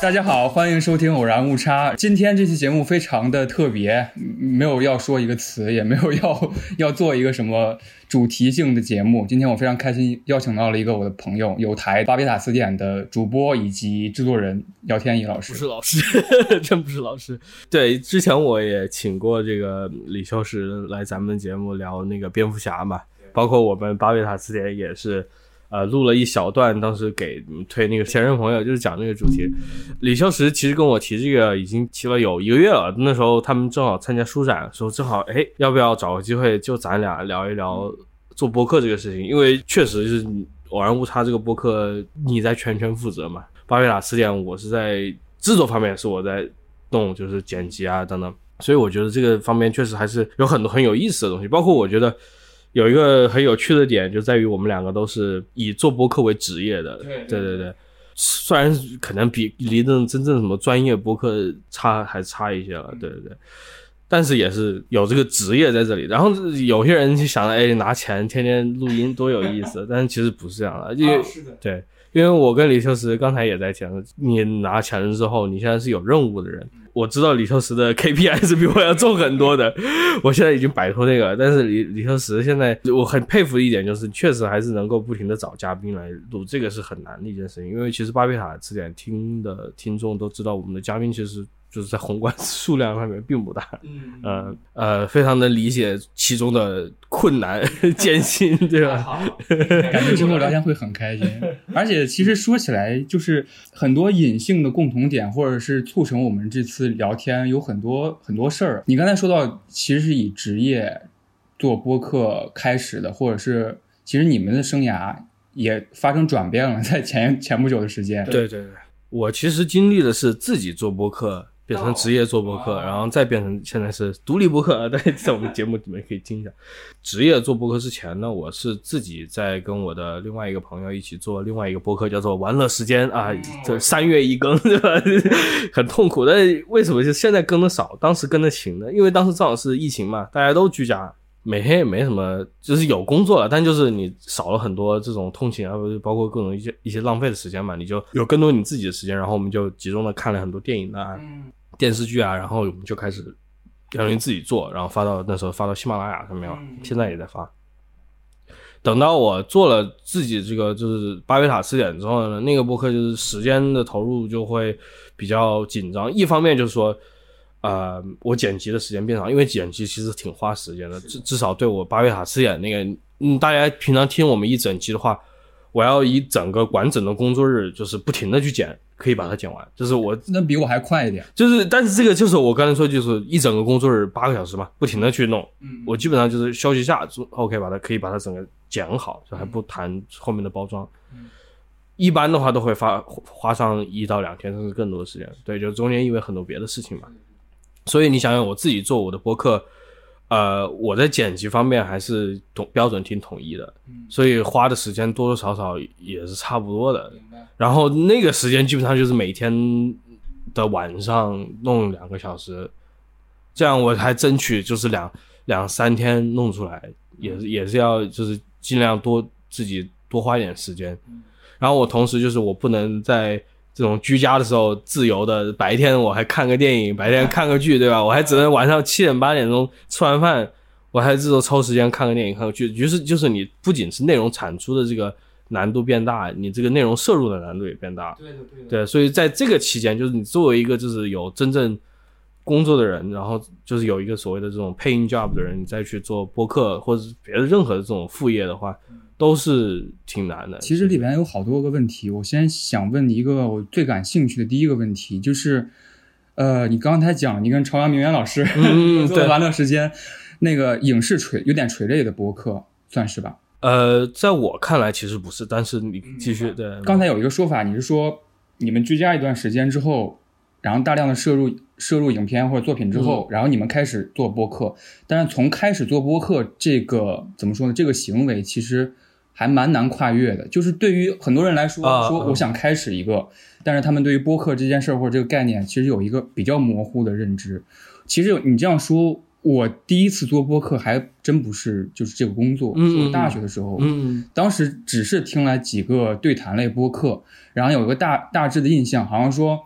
大家好，欢迎收听《偶然误差》。今天这期节目非常的特别，没有要说一个词，也没有要 要做一个什么主题性的节目。今天我非常开心，邀请到了一个我的朋友，有台巴别塔词典的主播以及制作人姚天一老师。不是老师，真不是老师。对，之前我也请过这个李修实来咱们节目聊那个蝙蝠侠嘛，包括我们巴别塔词典也是。呃，录了一小段，当时给推那个前任朋友，就是讲那个主题。李修石其实跟我提这个已经提了有一个月了，那时候他们正好参加书展，说正好哎，要不要找个机会就咱俩聊一聊做播客这个事情？因为确实是偶然误差这个播客你在全权负责嘛，巴贝塔词典我是在制作方面是我在弄，就是剪辑啊等等，所以我觉得这个方面确实还是有很多很有意思的东西，包括我觉得。有一个很有趣的点，就在于我们两个都是以做播客为职业的。对对对对，虽然可能比离那种真正什么专业播客差还差一些了，对对对，但是也是有这个职业在这里。然后有些人就想着，哎，拿钱天天录音多有意思，但是其实不是这样的，因为对。因为我跟李秋实刚才也在讲，你拿钱了之后，你现在是有任务的人。我知道李特石的 KPI 是比我要重很多的，我现在已经摆脱那个。但是李李特石现在，我很佩服一点就是，确实还是能够不停的找嘉宾来录，这个是很难的一件事情。因为其实巴比塔词典听的听众都知道，我们的嘉宾其实。就是在宏观 数量上面并不大，嗯呃呃，非常能理解其中的困难 艰辛，对吧？感觉之后聊天会很开心，而且其实说起来，就是很多隐性的共同点，或者是促成我们这次聊天有很多很多事儿。你刚才说到，其实是以职业做播客开始的，或者是其实你们的生涯也发生转变了，在前前不久的时间。对对对，我其实经历的是自己做播客。变成职业做播客，然后再变成现在是独立播客。在在我们节目里面可以听一下。职业做播客之前呢，我是自己在跟我的另外一个朋友一起做另外一个播客，叫做“玩乐时间”啊，这三月一更，对吧？很痛苦。但为什么就现在更的少？当时更的勤呢？因为当时正好是疫情嘛，大家都居家。每天也没什么，就是有工作了，但就是你少了很多这种通勤啊，包括各种一些一些浪费的时间嘛，你就有更多你自己的时间，然后我们就集中的看了很多电影啊、电视剧啊，然后我们就开始要用自己做，然后发到那时候发到喜马拉雅上面了，现在也在发。等到我做了自己这个就是巴别塔词典之后呢，那个播客就是时间的投入就会比较紧张，一方面就是说。呃，我剪辑的时间变长，因为剪辑其实挺花时间的。至至少对我巴别塔词典那个，嗯，大家平常听我们一整集的话，我要以整个完整的工作日，就是不停的去剪，可以把它剪完。就是我那比我还快一点。就是，但是这个就是我刚才说，就是一整个工作日八个小时嘛，不停的去弄。嗯。我基本上就是休息下，OK，把它可以把它整个剪好，就还不谈后面的包装。嗯。一般的话都会花花上一到两天，甚至更多的时间。对，就中间因为很多别的事情嘛。所以你想想，我自己做我的播客，呃，我在剪辑方面还是统标准挺统一的，所以花的时间多多少少也是差不多的。然后那个时间基本上就是每天的晚上弄两个小时，这样我还争取就是两两三天弄出来，也也是要就是尽量多自己多花一点时间。然后我同时就是我不能在。这种居家的时候，自由的白天我还看个电影，白天 看个剧，对吧？我还只能晚上七点八点钟吃完饭，我还这种抽时间看个电影、看个剧。于是就是你不仅是内容产出的这个难度变大，你这个内容摄入的难度也变大。对的，对的。对，所以在这个期间，就是你作为一个就是有真正工作的人，然后就是有一个所谓的这种配音 job 的人，你再去做播客或者是别的任何的这种副业的话。都是挺难的。其实里边有好多个问题，我先想问你一个我最感兴趣的第一个问题，就是，呃，你刚才讲你跟朝阳明远老师 做完了时间，那个影视垂有点垂类的博客，算是吧？呃，在我看来其实不是，但是你继续。对，刚才有一个说法，你是说你们居家一段时间之后，然后大量的摄入摄入影片或者作品之后，然后你们开始做播客，但是从开始做播客这个怎么说呢？这个行为其实。还蛮难跨越的。就是对于很多人来说，啊说我想开始一个，但是他们对于播客这件事儿或者这个概念，其实有一个比较模糊的认知。其实你这样说，我第一次做播客还真不是就是这个工作，嗯是我大学的时候，嗯当时只是听了几个对谈类播客，然后有一个大大致的印象，好像说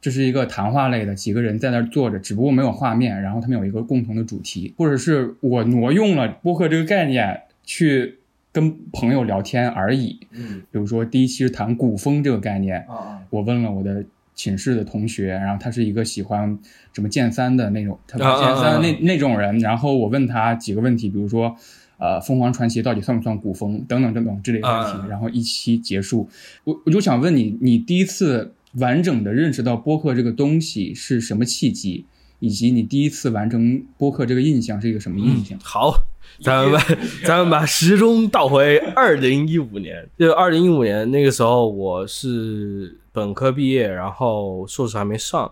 这是一个谈话类的，几个人在那儿坐着，只不过没有画面，然后他们有一个共同的主题，或者是我挪用了播客这个概念去跟朋友聊天而已。嗯。比如说第一期是谈古风这个概念，啊我问了我的寝室的同学，然后他是一个喜欢什么剑三的那种，他剑三的那、啊那种人，然后我问他几个问题，比如说，呃，凤凰传奇到底算不算古风，等等等等之类的问题，啊。然后一期结束。我我就想问你，你第一次完整的认识到播客这个东西是什么契机，以及你第一次完成播客这个印象是一个什么印象？好，咱们把咱们把时钟倒回 二零一五年，就二零一五年那个时候，我是本科毕业，然后硕士还没上。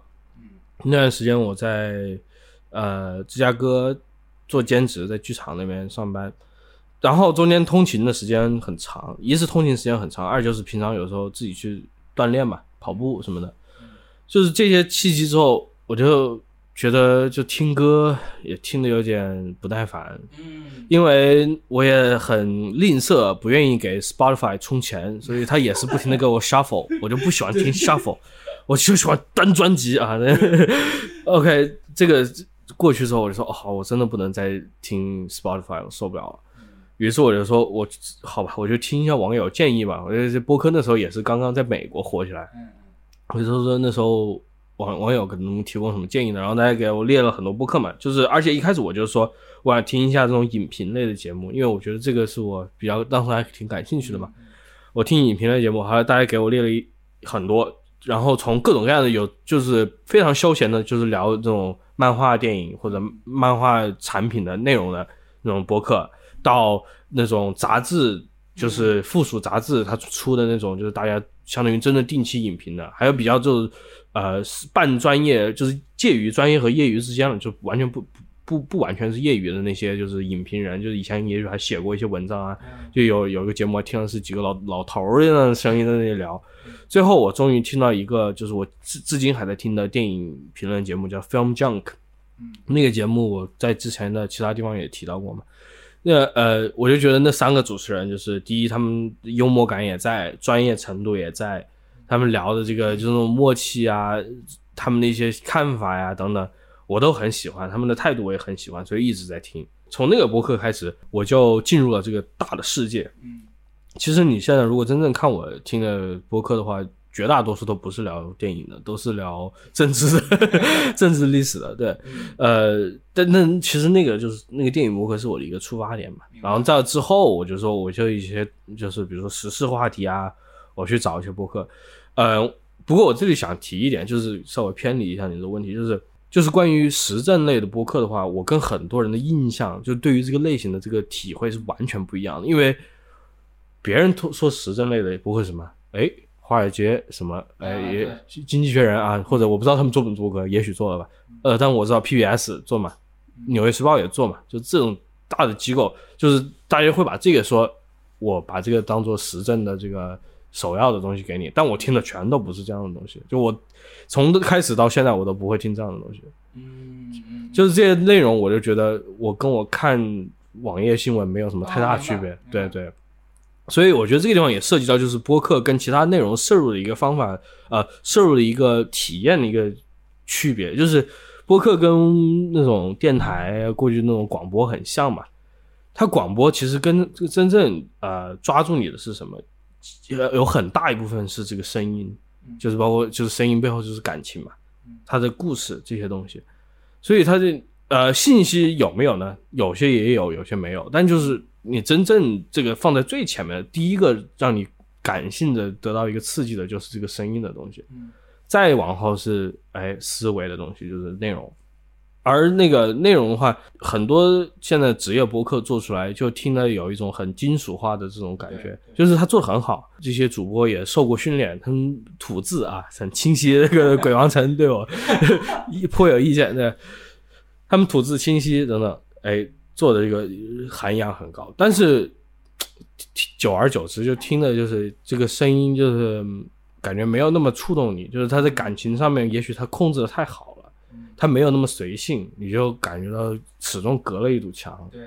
那段时间我在呃芝加哥做兼职，在剧场那边上班，然后中间通勤的时间很长，一是通勤时间很长，二就是平常有时候自己去锻炼嘛，跑步什么的。就是这些契机之后，我就觉得就听歌也听得有点不耐烦，嗯因为我也很吝啬，不愿意给 Spotify 充钱，所以他也是不停的给我 shuffle，我就不喜欢听 shuffle，我就喜欢单专辑啊。OK，这个过去之后，我就说，哦，好我真的不能再听 Spotify，我受不了了。于是我就说，我好吧，我就听一下网友建议吧。我觉得这播客那时候也是刚刚在美国火起来，我就说那时候网网友可能提供什么建议呢？然后大家给我列了很多播客嘛，就是而且一开始我就说我想听一下这种影评类的节目，因为我觉得这个是我比较当时还挺感兴趣的嘛。我听影评类节目，后来大家给我列了一很多，然后从各种各样的有就是非常休闲的，就是聊这种漫画电影或者漫画产品的内容的那种播客，到那种杂志，就是附属杂志它出的那种，就是大家相当于真的定期影评的，还有比较就是呃半专业，就是介于专业和业余之间的，就完全不不不不完全是业余的那些就是影评人，就是以前也许还写过一些文章啊，就有有一个节目，我听的是几个老老头儿的声音在那里聊。最后我终于听到一个，就是我至至今还在听的电影评论节目，叫 Film Junk。那个节目我在之前的其他地方也提到过嘛。那呃，我就觉得那三个主持人，就是第一，他们幽默感也在，专业程度也在，他们聊的这个这种默契啊，他们的一些看法呀等等，我都很喜欢，他们的态度我也很喜欢，所以一直在听。从那个博客开始，我就进入了这个大的世界。嗯，其实你现在如果真正看我听的博客的话，绝大多数都不是聊电影的，都是聊政治的、政治历史的。对，呃，但那其实那个就是那个电影博客是我的一个出发点嘛。然后在之后，我就说我就一些就是比如说时事话题啊，我去找一些博客。呃，不过我这里想提一点，就是稍微偏离一下你的问题，就是就是关于时政类的播客的话，我跟很多人的印象，就对于这个类型的这个体会是完全不一样的。因为别人说说时政类的播客是什么，哎，华尔街什么，哎，啊也经济学人啊，或者我不知道他们做不做播客，也许做了吧。呃，但我知道 PBS 做嘛，纽约时报也做嘛，就这种大的机构，就是大家会把这个说，我把这个当做时政的这个首要的东西给你，但我听的全都不是这样的东西，就我从开始到现在我都不会听这样的东西，嗯，就是这些内容，我就觉得我跟我看网页新闻没有什么太大区别，对对。所以我觉得这个地方也涉及到，就是播客跟其他内容摄入的一个方法，呃，摄入的一个体验的一个区别，就是播客跟那种电台过去那种广播很像嘛。它广播其实跟这个真正呃抓住你的是什么？有有很大一部分是这个声音，就是包括就是声音背后就是感情嘛，它的故事这些东西。所以它的呃信息有没有呢？有些也有，有些没有。但就是你真正这个放在最前面的，第一个让你感性的得到一个刺激的，就是这个声音的东西。再往后是哎思维的东西，就是内容。而那个内容的话，很多现在职业播客做出来，就听了有一种很金属化的这种感觉，就是他做的很好，这些主播也受过训练，他们吐字啊很清晰。那个鬼王城对我 颇有意见，对，他们吐字清晰等等，哎，做的这个涵养很高。但是久而久之就听的就是这个声音，就是感觉没有那么触动你，就是他在感情上面，也许他控制的太好了，他没有那么随性，你就感觉到始终隔了一堵墙。对。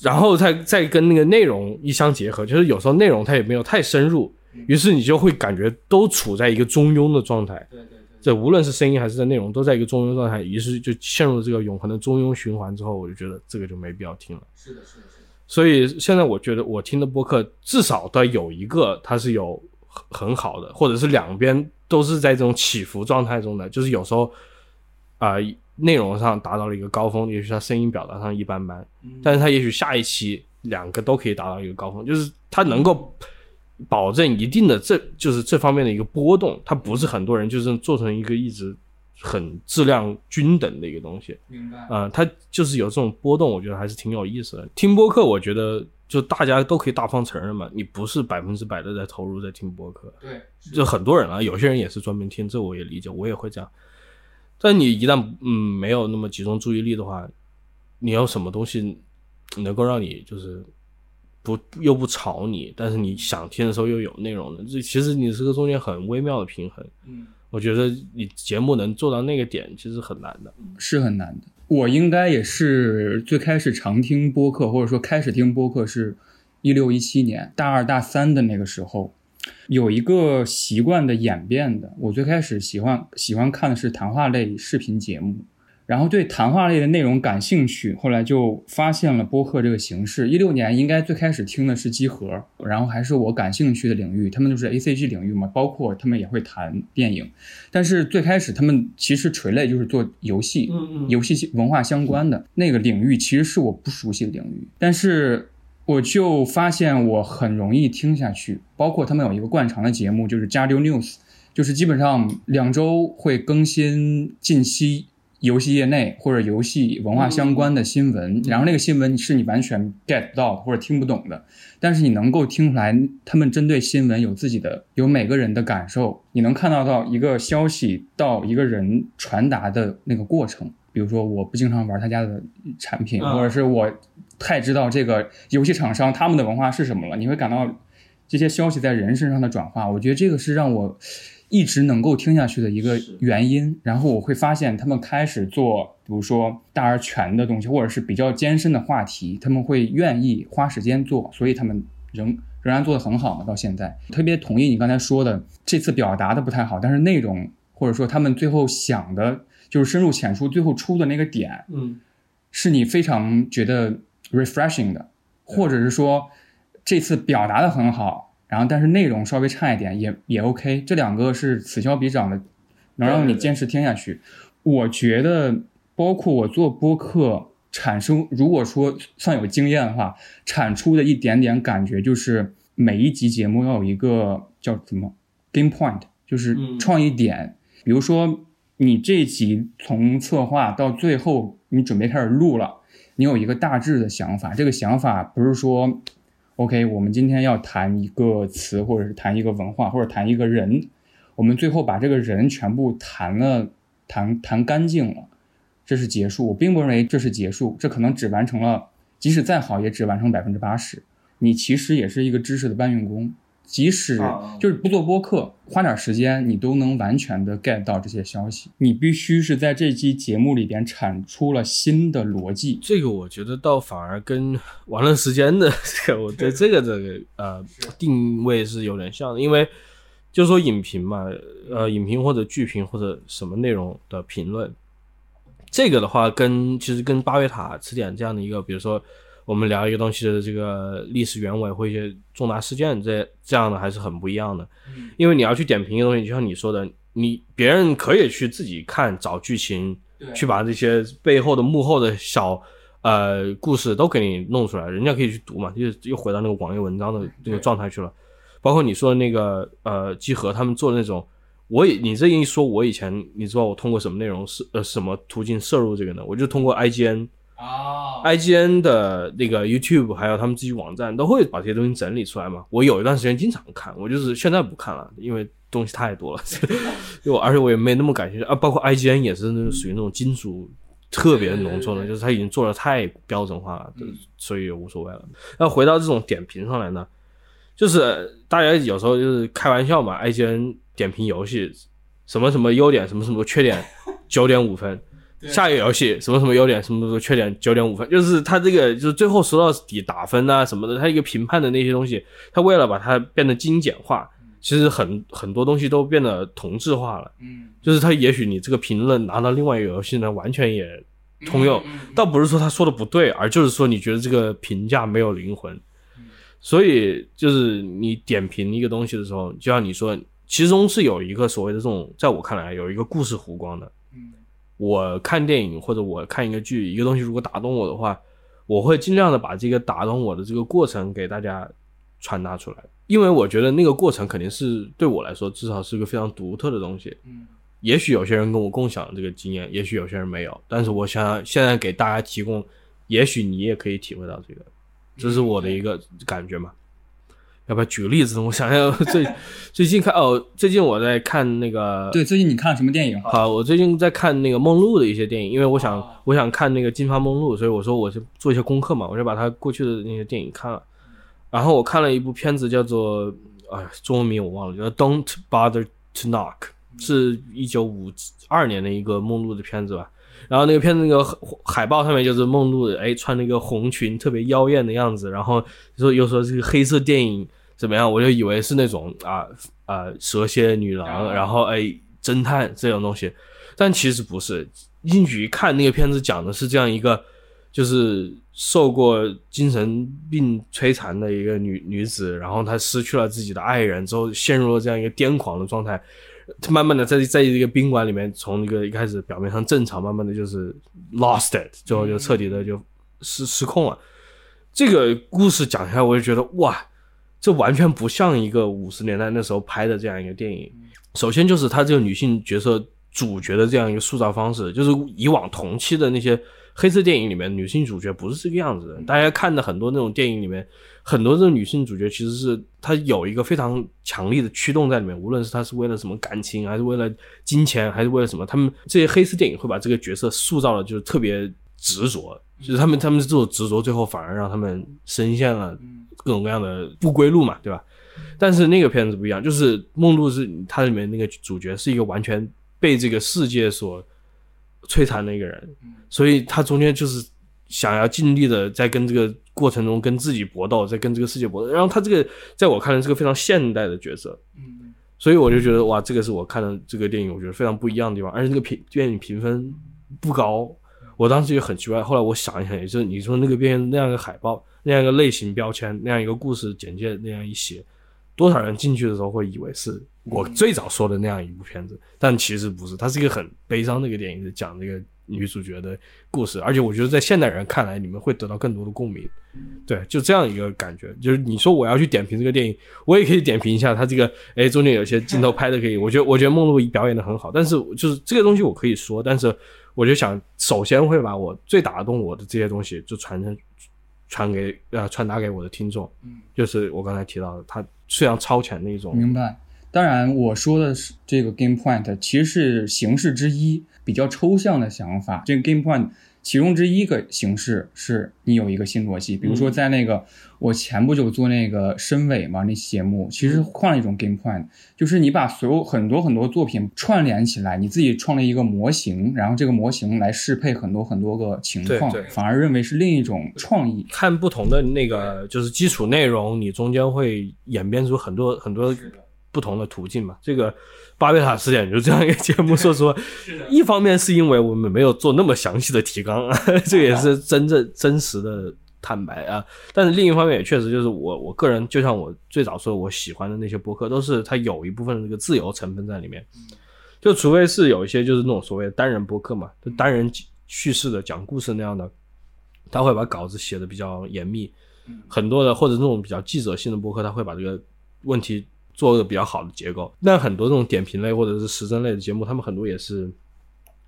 然后再再跟那个内容一相结合，就是有时候内容它也没有太深入，于是你就会感觉都处在一个中庸的状态。对对对。这无论是声音还是在内容，都在一个中庸状态，于是就陷入了这个永恒的中庸循环。之后，我就觉得这个就没必要听了。是的，是的，是的。所以现在我觉得我听的播客至少得有一个它是有很很好的，或者是两边都是在这种起伏状态中的，就是有时候啊。内容上达到了一个高峰，也许他声音表达上一般般，但是他也许下一期两个都可以达到一个高峰，就是他能够保证一定的这就是这方面的一个波动，它不是很多人就是做成一个一直很质量均等的一个东西。明白。嗯，它就是有这种波动，我觉得还是挺有意思的。听播客，我觉得就大家都可以大方承认嘛，你不是百分之百的在投入在听播客。对，就很多人啊，有些人也是专门听，这我也理解，我也会这样。但你一旦嗯没有那么集中注意力的话，你有什么东西能够让你就是不又不吵你，但是你想听的时候又有内容的？这其实你是个中间很微妙的平衡。嗯，我觉得你节目能做到那个点，其实很难的，是很难的。我应该也是最开始常听播客，或者说开始听播客是一六一七年大二大三的那个时候。有一个习惯的演变的，我最开始喜欢喜欢看的是谈话类视频节目，然后对谈话类的内容感兴趣，后来就发现了播客这个形式。一六年应该最开始听的是机核，然后还是我感兴趣的领域，他们就是 A C G 领域嘛，包括他们也会谈电影，但是最开始他们其实垂类就是做游戏，游戏文化相关的那个领域，其实是我不熟悉的领域，但是。我就发现我很容易听下去，包括他们有一个惯常的节目，就是加流 news，就是基本上两周会更新近期游戏业内或者游戏文化相关的新闻，然后那个新闻是你完全 get 不到或者听不懂的，但是你能够听出来他们针对新闻有自己的有每个人的感受，你能看到到一个消息到一个人传达的那个过程。比如说，我不经常玩他家的产品，或者是我太知道这个游戏厂商他们的文化是什么了。你会感到这些消息在人身上的转化，我觉得这个是让我一直能够听下去的一个原因。然后我会发现他们开始做，比如说大而全的东西，或者是比较艰深的话题，他们会愿意花时间做，所以他们仍仍然做得很好嘛。到现在，特别同意你刚才说的，这次表达的不太好，但是内容或者说他们最后想的。就是深入浅出，最后出的那个点，嗯，是你非常觉得 refreshing 的，或者是说这次表达的很好，然后但是内容稍微差一点也也 OK，这两个是此消彼长的，能让你坚持听下去。我觉得，包括我做播客产生，如果说算有经验的话，产出的一点点感觉就是每一集节目要有一个叫什么 game point，就是创意点，比如说。你这集从策划到最后，你准备开始录了，你有一个大致的想法。这个想法不是说，OK，我们今天要谈一个词，或者是谈一个文化，或者谈一个人，我们最后把这个人全部谈了，谈谈干净了，这是结束。我并不认为这是结束，这可能只完成了，即使再好，也只完成百分之八十。你其实也是一个知识的搬运工。即使就是不做播客，花点时间，你都能完全的 get 到这些消息。你必须是在这期节目里边产出了新的逻辑。这个我觉得倒反而跟玩乐时间的 这个，我对这个这个呃定位是有点像的，因为就说影评嘛，呃，影评或者剧评或者什么内容的评论，这个的话跟其实跟巴别塔词典这样的一个，比如说。我们聊一个东西的这个历史原委或一些重大事件，这这样的还是很不一样的。因为你要去点评一个东西，就像你说的，你别人可以去自己看找剧情，去把这些背后的幕后的小呃故事都给你弄出来，人家可以去读嘛，就又回到那个网页文章的那个状态去了。包括你说的那个呃集合他们做的那种，我也你这一说，我以前你知道我通过什么内容是呃什么途径摄入这个呢？我就通过 IGN。啊，IGN 的那个 YouTube 还有他们自己网站都会把这些东西整理出来嘛。我有一段时间经常看，我就是现在不看了，因为东西太多了。就而且我也没那么感兴趣啊。包括 IGN 也是那种属于那种金属特别浓重的，就是他已经做的太标准化了，所以也无所谓了。那回到这种点评上来呢，就是大家有时候就是开玩笑嘛，IGN 点评游戏什么什么优点，什么什么缺点，九点五分。下一个游戏什么什么优点，什么什么缺点，九点五分，就是他这个就是最后说到底打分啊什么的，他一个评判的那些东西，他为了把它变得精简化，其实很很多东西都变得同质化了。嗯，就是他也许你这个评论拿到另外一个游戏呢，完全也通用，倒不是说他说的不对，而就是说你觉得这个评价没有灵魂。所以就是你点评一个东西的时候，就像你说，其中是有一个所谓的这种，在我看来有一个故事弧光的。我看电影或者我看一个剧，一个东西如果打动我的话，我会尽量的把这个打动我的这个过程给大家传达出来，因为我觉得那个过程肯定是对我来说至少是个非常独特的东西。嗯，也许有些人跟我共享这个经验，也许有些人没有，但是我想现在给大家提供，也许你也可以体会到这个，这是我的一个感觉嘛。要不要举个例子？我想想，最 最近看哦，最近我在看那个。对，最近你看了什么电影？好，我最近在看那个梦露的一些电影，因为我想我想看那个金发梦露，所以我说我就做一些功课嘛，我就把他过去的那些电影看了。然后我看了一部片子，叫做哎，中文名我忘了，叫《Don't Bother to Knock》，是一九五二年的一个梦露的片子吧。然后那个片子那个海报上面就是梦露，哎，穿那个红裙，特别妖艳的样子。然后说又说这个黑色电影。怎么样？我就以为是那种啊啊蛇蝎女郎，然后哎侦探这种东西，但其实不是。进去一看，那个片子讲的是这样一个，就是受过精神病摧残的一个女女子，然后她失去了自己的爱人之后，陷入了这样一个癫狂的状态。慢慢的在在一个宾馆里面，从一个一开始表面上正常，慢慢的就是 lost it，最后就彻底的就失失控了。这个故事讲下来，我就觉得哇。这完全不像一个五十年代那时候拍的这样一个电影。首先就是他这个女性角色主角的这样一个塑造方式，就是以往同期的那些黑色电影里面女性主角不是这个样子的。大家看的很多那种电影里面，很多这种女性主角其实是她有一个非常强力的驱动在里面，无论是她是为了什么感情，还是为了金钱，还是为了什么，他们这些黑色电影会把这个角色塑造的就是特别执着，就是他们他们这种执着最后反而让他们深陷了。各种各样的不归路嘛，对吧？但是那个片子不一样，就是梦露是它里面那个主角是一个完全被这个世界所摧残的一个人，所以他中间就是想要尽力的在跟这个过程中跟自己搏斗，在跟这个世界搏斗。然后他这个在我看来是个非常现代的角色，嗯，所以我就觉得哇，这个是我看的这个电影，我觉得非常不一样的地方。而且这个评电影评分不高，我当时也很奇怪。后来我想一想，也就是你说那个片那样一个海报。那样一个类型标签，那样一个故事简介，那样一写，多少人进去的时候会以为是我最早说的那样一部片子，但其实不是，它是一个很悲伤的一个电影，是讲这个女主角的故事，而且我觉得在现代人看来，你们会得到更多的共鸣。对，就这样一个感觉，就是你说我要去点评这个电影，我也可以点评一下它这个，哎，中间有些镜头拍的可以，我觉得我觉得梦露表演的很好，但是就是这个东西我可以说，但是我就想首先会把我最打动我的这些东西就传承。传给呃传达给我的听众，嗯，就是我刚才提到的，它非常超前的一种。明白。当然，我说的是这个 game point，其实是形式之一，比较抽象的想法。这个 game point。其中之一个形式是你有一个新逻辑，比如说在那个我前不久做那个深尾嘛那期节目，其实换了一种 game point，就是你把所有很多很多作品串联起来，你自己创立一个模型，然后这个模型来适配很多很多个情况，反而认为是另一种创意。看不同的那个就是基础内容，你中间会演变出很多很多不同的途径嘛，这个。巴贝塔词典就这样一个节目，说实话，一方面是因为我们没有做那么详细的提纲，这也是真正真实的坦白啊。但是另一方面也确实就是我我个人，就像我最早说我喜欢的那些播客，都是它有一部分的这个自由成分在里面。就除非是有一些就是那种所谓的单人播客嘛，就单人叙事的讲故事那样的，他会把稿子写的比较严密。很多的或者那种比较记者性的播客，他会把这个问题。做个比较好的结构，但很多这种点评类或者是时政类的节目，他们很多也是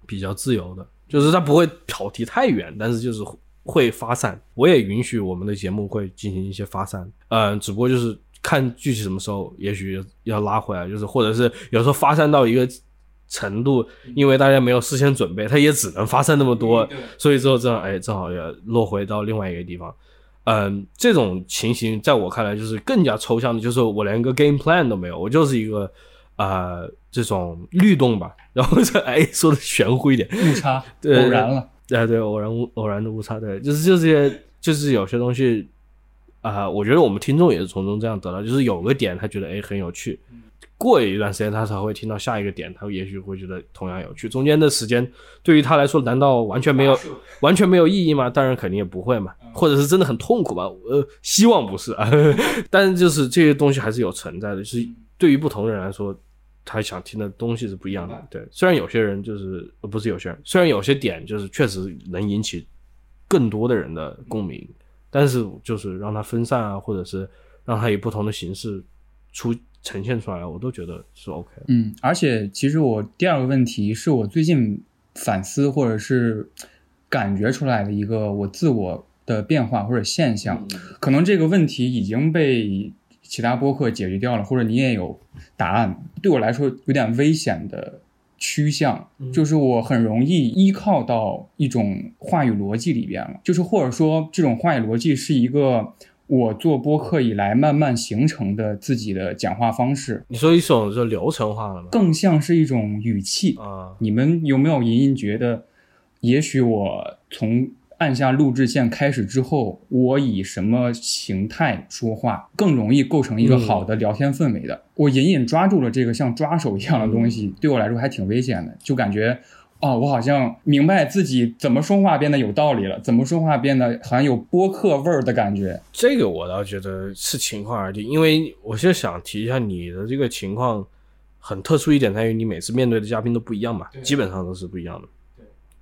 比较自由的，就是他不会跑题太远，但是就是会发散。我也允许我们的节目会进行一些发散，嗯，只不过就是看具体什么时候，也许要拉回来，就是或者是有时候发散到一个程度，因为大家没有事先准备，它也只能发散那么多，所以之后这样，哎，正好也落回到另外一个地方。嗯，这种情形在我看来就是更加抽象的，就是我连个 game plan 都没有，我就是一个啊这种律动吧。然后这哎说的玄乎一点，误差对偶然了，哎对，偶然偶然的误差，对，就是就这些，就是有些东西啊，我觉得我们听众也是从中这样得到，就是有个点他觉得哎很有趣。过一段时间，他才会听到下一个点，他也许会觉得同样有趣。中间的时间对于他来说，难道完全没有完全没有意义吗？当然肯定也不会嘛，或者是真的很痛苦吧？呃，希望不是啊。但是就是这些东西还是有存在的，就是对于不同的人来说，他想听的东西是不一样的。对，虽然有些人就是不是有些人，虽然有些点就是确实能引起更多的人的共鸣，但是就是让他分散啊，或者是让他以不同的形式出。呈现出来，我都觉得是 OK。嗯，而且其实我第二个问题是我最近反思或者是感觉出来的一个我自我的变化或者现象，可能这个问题已经被其他播客解决掉了，或者你也有答案。对我来说有点危险的趋向，就是我很容易依靠到一种话语逻辑里边了，就是或者说这种话语逻辑是一个。我做播客以来，慢慢形成的自己的讲话方式，你说一种就流程化了吗？更像是一种语气啊。你们有没有隐隐觉得，也许我从按下录制键开始之后，我以什么形态说话更容易构成一个好的聊天氛围的？我隐隐抓住了这个像抓手一样的东西，对我来说还挺危险的，就感觉。哦，我好像明白自己怎么说话变得有道理了，怎么说话变得好像有播客味儿的感觉。这个我倒觉得是情况而定，因为我现在想提一下你的这个情况很特殊一点，在于你每次面对的嘉宾都不一样嘛，基本上都是不一样的。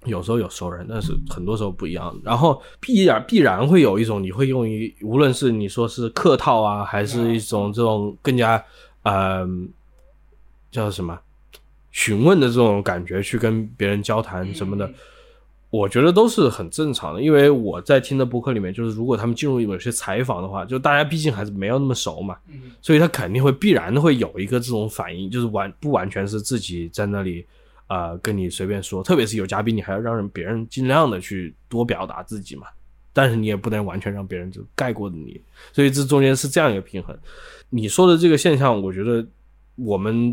有时候有熟人，但是很多时候不一样。然后必然必然会有一种你会用于，无论是你说是客套啊，还是一种这种更加呃叫什么？询问的这种感觉去跟别人交谈什么的，我觉得都是很正常的。因为我在听的播客里面，就是如果他们进入有些采访的话，就大家毕竟还是没有那么熟嘛，所以他肯定会必然的会有一个这种反应，就是完不完全是自己在那里啊跟你随便说。特别是有嘉宾，你还要让人别人尽量的去多表达自己嘛，但是你也不能完全让别人就盖过你。所以这中间是这样一个平衡。你说的这个现象，我觉得我们。